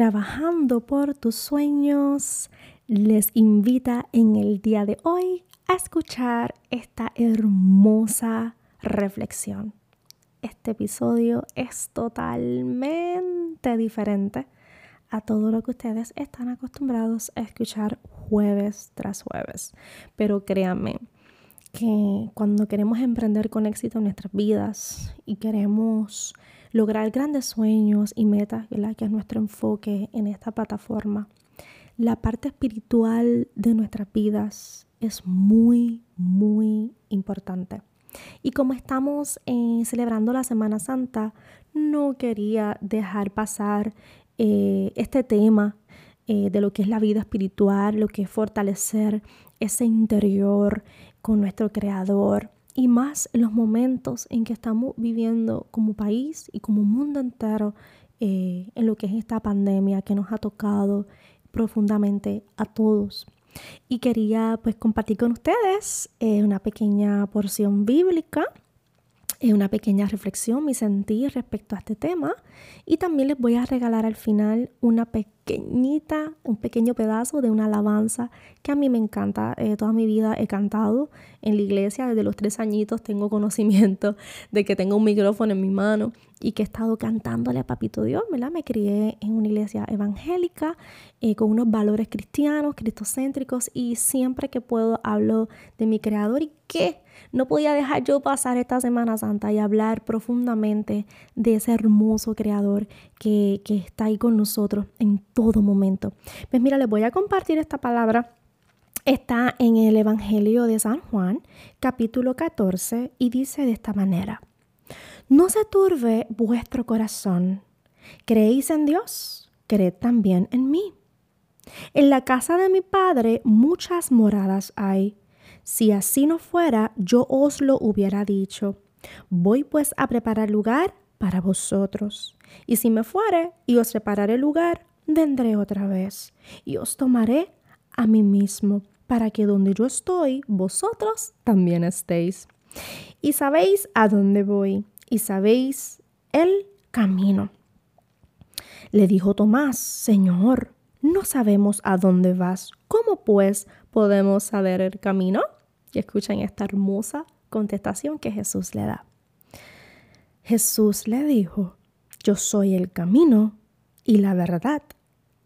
Trabajando por tus sueños les invita en el día de hoy a escuchar esta hermosa reflexión. Este episodio es totalmente diferente a todo lo que ustedes están acostumbrados a escuchar jueves tras jueves. Pero créanme que cuando queremos emprender con éxito en nuestras vidas y queremos lograr grandes sueños y metas, que es nuestro enfoque en esta plataforma. La parte espiritual de nuestras vidas es muy, muy importante. Y como estamos eh, celebrando la Semana Santa, no quería dejar pasar eh, este tema eh, de lo que es la vida espiritual, lo que es fortalecer ese interior con nuestro Creador, y más en los momentos en que estamos viviendo como país y como mundo entero eh, en lo que es esta pandemia que nos ha tocado profundamente a todos. Y quería pues compartir con ustedes eh, una pequeña porción bíblica una pequeña reflexión, mi sentir respecto a este tema y también les voy a regalar al final una pequeñita, un pequeño pedazo de una alabanza que a mí me encanta. Eh, toda mi vida he cantado en la iglesia, desde los tres añitos tengo conocimiento de que tengo un micrófono en mi mano y que he estado cantándole a Papito Dios, ¿verdad? Me crié en una iglesia evangélica eh, con unos valores cristianos, cristocéntricos y siempre que puedo hablo de mi creador y qué no podía dejar yo pasar esta Semana Santa y hablar profundamente de ese hermoso creador que, que está ahí con nosotros en todo momento. Pues mira, les voy a compartir esta palabra. Está en el Evangelio de San Juan, capítulo 14, y dice de esta manera, No se turbe vuestro corazón. ¿Creéis en Dios? Creed también en mí. En la casa de mi Padre muchas moradas hay. Si así no fuera, yo os lo hubiera dicho. Voy pues a preparar lugar para vosotros. Y si me fuere y os prepararé lugar, vendré otra vez y os tomaré a mí mismo, para que donde yo estoy, vosotros también estéis. Y sabéis a dónde voy, y sabéis el camino. Le dijo Tomás, Señor, no sabemos a dónde vas. ¿Cómo pues podemos saber el camino? Y escuchen esta hermosa contestación que Jesús le da. Jesús le dijo, yo soy el camino y la verdad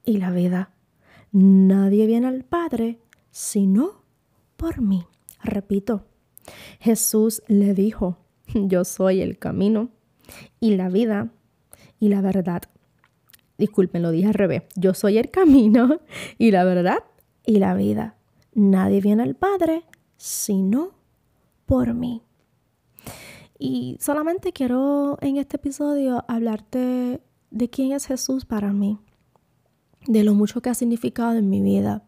y la vida. Nadie viene al Padre sino por mí. Repito, Jesús le dijo, yo soy el camino y la vida y la verdad. Disculpen, lo dije al revés. Yo soy el camino y la verdad y la vida. Nadie viene al Padre sino por mí. Y solamente quiero en este episodio hablarte de quién es Jesús para mí, de lo mucho que ha significado en mi vida,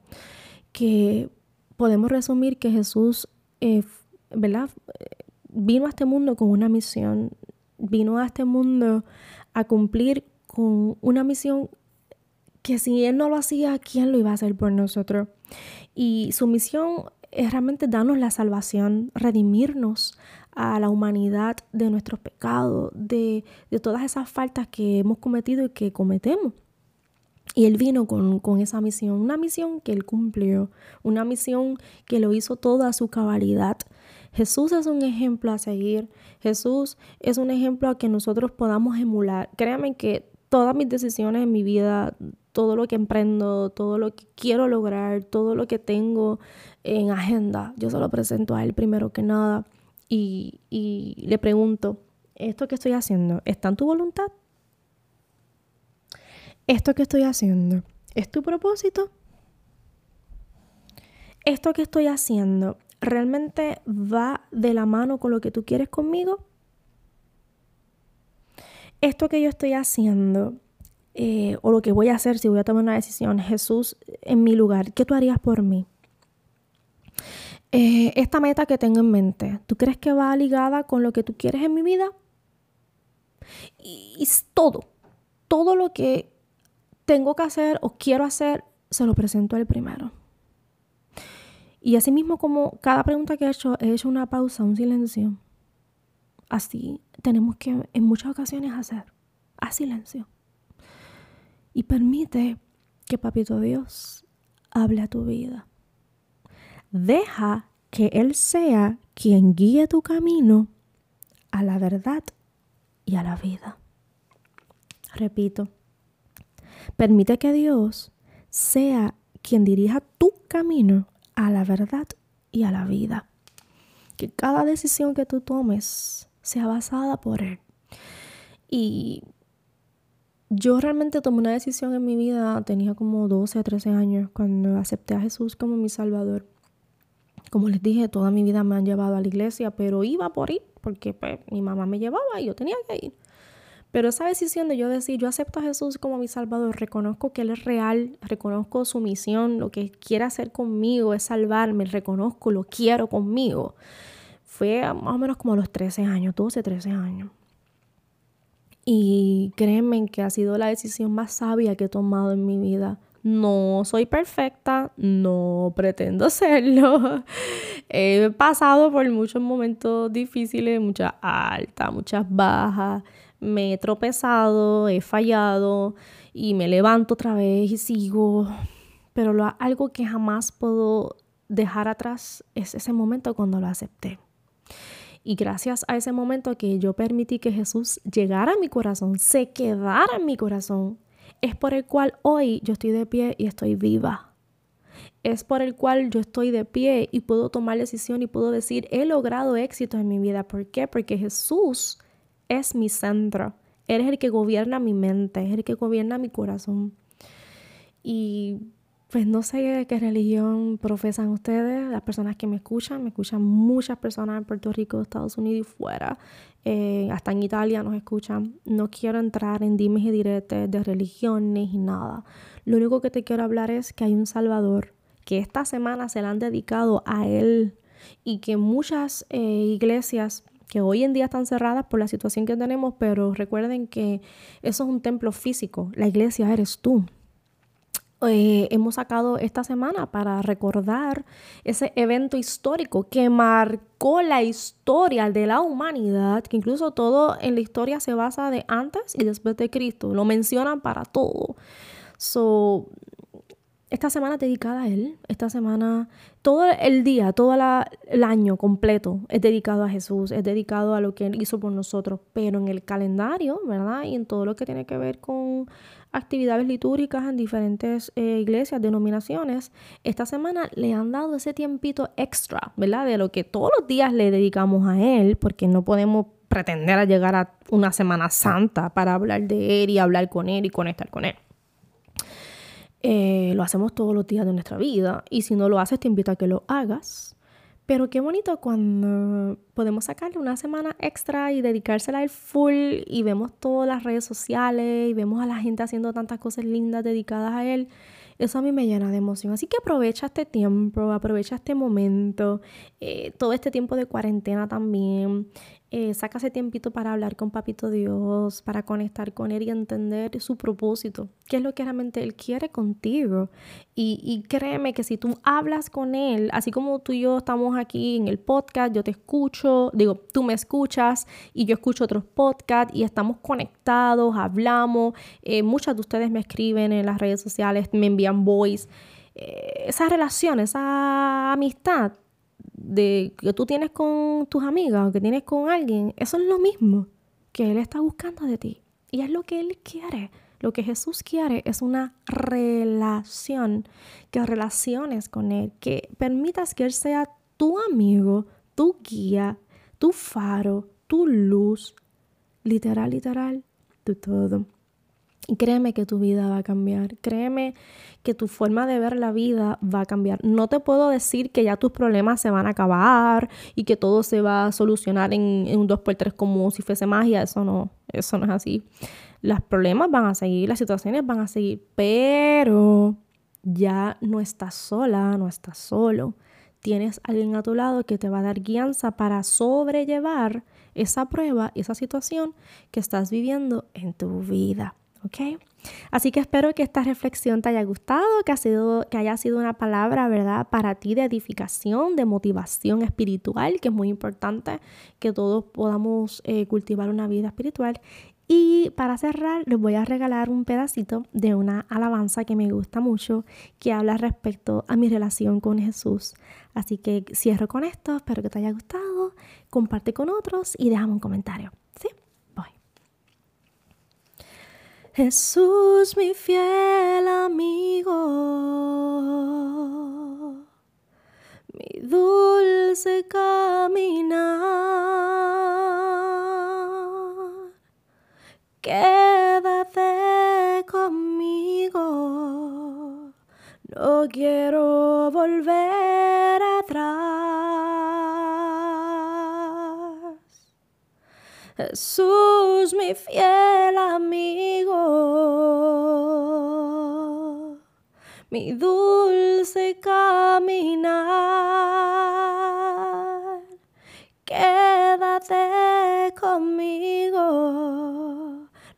que podemos resumir que Jesús, eh, ¿verdad? Vino a este mundo con una misión, vino a este mundo a cumplir con una misión que si Él no lo hacía, ¿quién lo iba a hacer por nosotros? Y su misión es realmente darnos la salvación, redimirnos a la humanidad de nuestros pecados, de, todas esas faltas que hemos cometido y que cometemos. Y Él vino con, con, esa misión, una misión que Él cumplió, una misión que lo hizo toda su cabalidad. Jesús es un ejemplo a seguir, Jesús es un ejemplo a que nosotros podamos emular. Créanme que todas mis decisiones en mi vida, todo lo que emprendo, todo lo que quiero lograr, todo lo que tengo en agenda, yo se lo presento a él primero que nada y, y le pregunto, ¿esto que estoy haciendo está en tu voluntad? ¿Esto que estoy haciendo es tu propósito? ¿Esto que estoy haciendo realmente va de la mano con lo que tú quieres conmigo? esto que yo estoy haciendo eh, o lo que voy a hacer si voy a tomar una decisión, Jesús en mi lugar, ¿qué tú harías por mí? Eh, esta meta que tengo en mente, ¿tú crees que va ligada con lo que tú quieres en mi vida? Y, todo, todo lo que tengo que hacer o quiero hacer, se lo presento al primero. Y así mismo como cada pregunta que he hecho, he hecho una pausa, un silencio. Así tenemos que en muchas ocasiones hacer a silencio. Y permite que Papito Dios hable a tu vida. Deja que Él sea quien guíe tu camino a la verdad y a la vida. Repito, permite que Dios sea quien dirija tu camino a la verdad y a la vida. Que cada decisión que tú tomes sea basada por Él. Y yo realmente tomé una decisión en mi vida, tenía como 12 o 13 años, cuando acepté a Jesús como mi Salvador. Como les dije, toda mi vida me han llevado a la iglesia, pero iba por ir, porque pues, mi mamá me llevaba y yo tenía que ir. Pero esa decisión de yo decir, yo acepto a Jesús como mi Salvador, reconozco que Él es real, reconozco su misión, lo que quiere hacer conmigo es salvarme, reconozco, lo quiero conmigo. Fue más o menos como a los 13 años, 12, 13 años. Y créanme que ha sido la decisión más sabia que he tomado en mi vida. No soy perfecta, no pretendo serlo. He pasado por muchos momentos difíciles, muchas altas, muchas bajas. Me he tropezado, he fallado y me levanto otra vez y sigo. Pero lo, algo que jamás puedo dejar atrás es ese momento cuando lo acepté. Y gracias a ese momento que yo permití que Jesús llegara a mi corazón, se quedara en mi corazón, es por el cual hoy yo estoy de pie y estoy viva. Es por el cual yo estoy de pie y puedo tomar decisión y puedo decir, he logrado éxito en mi vida. ¿Por qué? Porque Jesús es mi centro. Él es el que gobierna mi mente, es el que gobierna mi corazón. Y pues no sé qué religión profesan ustedes, las personas que me escuchan, me escuchan muchas personas en Puerto Rico, Estados Unidos y fuera, eh, hasta en Italia nos escuchan. No quiero entrar en dimes y diretes de religiones y nada. Lo único que te quiero hablar es que hay un Salvador, que esta semana se le han dedicado a Él y que muchas eh, iglesias que hoy en día están cerradas por la situación que tenemos, pero recuerden que eso es un templo físico, la iglesia eres tú. Eh, hemos sacado esta semana para recordar ese evento histórico que marcó la historia de la humanidad, que incluso todo en la historia se basa de antes y después de Cristo, lo mencionan para todo. So, esta semana dedicada a Él, esta semana, todo el día, todo el año completo es dedicado a Jesús, es dedicado a lo que Él hizo por nosotros, pero en el calendario, ¿verdad? Y en todo lo que tiene que ver con actividades litúrgicas en diferentes eh, iglesias, denominaciones, esta semana le han dado ese tiempito extra, ¿verdad? De lo que todos los días le dedicamos a Él, porque no podemos pretender llegar a una Semana Santa para hablar de Él y hablar con Él y conectar con Él. Eh, lo hacemos todos los días de nuestra vida y si no lo haces te invito a que lo hagas. Pero qué bonito cuando podemos sacarle una semana extra y dedicársela al full y vemos todas las redes sociales y vemos a la gente haciendo tantas cosas lindas dedicadas a él. Eso a mí me llena de emoción. Así que aprovecha este tiempo, aprovecha este momento, eh, todo este tiempo de cuarentena también. Eh, saca ese tiempito para hablar con Papito Dios, para conectar con Él y entender su propósito, qué es lo que realmente Él quiere contigo. Y, y, créeme que si tú hablas con Él, así como tú y yo estamos aquí en el podcast, yo te escucho, digo, tú me escuchas y yo escucho otros podcasts y estamos conectados, hablamos, eh, muchas de ustedes me escriben en las redes sociales, me envían voice. Eh, esa relación, esa amistad de que tú tienes con tus amigas o que tienes con alguien, eso es lo mismo que Él está buscando de ti. Y es lo que Él quiere. Lo que Jesús quiere es una relación, que relaciones con Él, que permitas que Él sea tu amigo, tu guía, tu faro, tu luz, literal, literal, tu todo. Y créeme que tu vida va a cambiar. Créeme que tu forma de ver la vida va a cambiar. No te puedo decir que ya tus problemas se van a acabar y que todo se va a solucionar en, un 2x3 como si fuese magia. Eso no, eso no es así. Los problemas van a seguir, las situaciones van a seguir, pero ya no estás sola, no estás solo. Tienes alguien a tu lado que te va a dar guianza para sobrellevar esa prueba, esa situación que estás viviendo en tu vida. ¿Ok? Así que espero que esta reflexión te haya gustado, que, ha sido, que haya sido una palabra, ¿verdad? Para ti de edificación, de motivación espiritual, que es muy importante que todos podamos eh, cultivar una vida espiritual. Y para cerrar, les voy a regalar un pedacito de una alabanza que me gusta mucho, que habla respecto a mi relación con Jesús. Así que cierro con esto, espero que te haya gustado, comparte con otros y déjame un comentario. ¿Sí? Jesús, mi fiel amigo, mi dulce caminar, Jesús, mi fiel amigo, mi dulce caminar, quédate conmigo,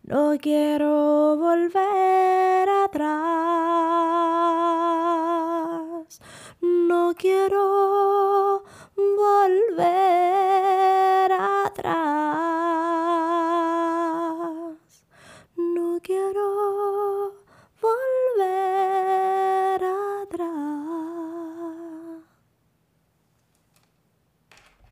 no quiero volver atrás,